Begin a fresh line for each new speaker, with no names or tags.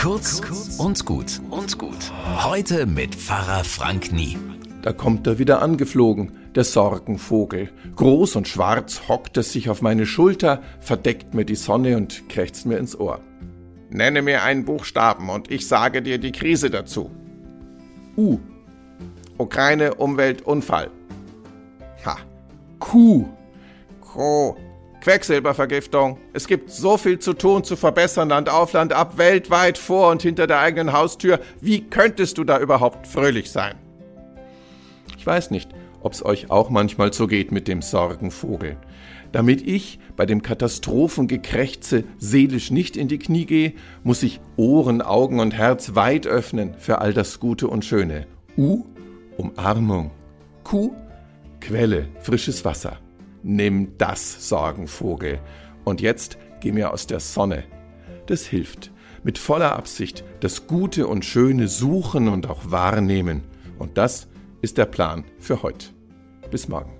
Kurz und gut und gut. Heute mit Pfarrer Frank Nie.
Da kommt er wieder angeflogen, der Sorgenvogel. Groß und schwarz hockt er sich auf meine Schulter, verdeckt mir die Sonne und krächzt mir ins Ohr.
Nenne mir einen Buchstaben und ich sage dir die Krise dazu.
U.
Ukraine, Umwelt, Unfall.
Ha. Q.
Q. Quecksilbervergiftung. Es gibt so viel zu tun, zu verbessern, Land auf, Land ab, weltweit, vor und hinter der eigenen Haustür. Wie könntest du da überhaupt fröhlich sein?
Ich weiß nicht, ob's euch auch manchmal so geht mit dem Sorgenvogel. Damit ich bei dem Katastrophengekrächze seelisch nicht in die Knie gehe, muss ich Ohren, Augen und Herz weit öffnen für all das Gute und Schöne. U, Umarmung. Q, Quelle, frisches Wasser. Nimm das, Sorgenvogel. Und jetzt geh mir aus der Sonne. Das hilft. Mit voller Absicht das Gute und Schöne suchen und auch wahrnehmen. Und das ist der Plan für heute. Bis morgen.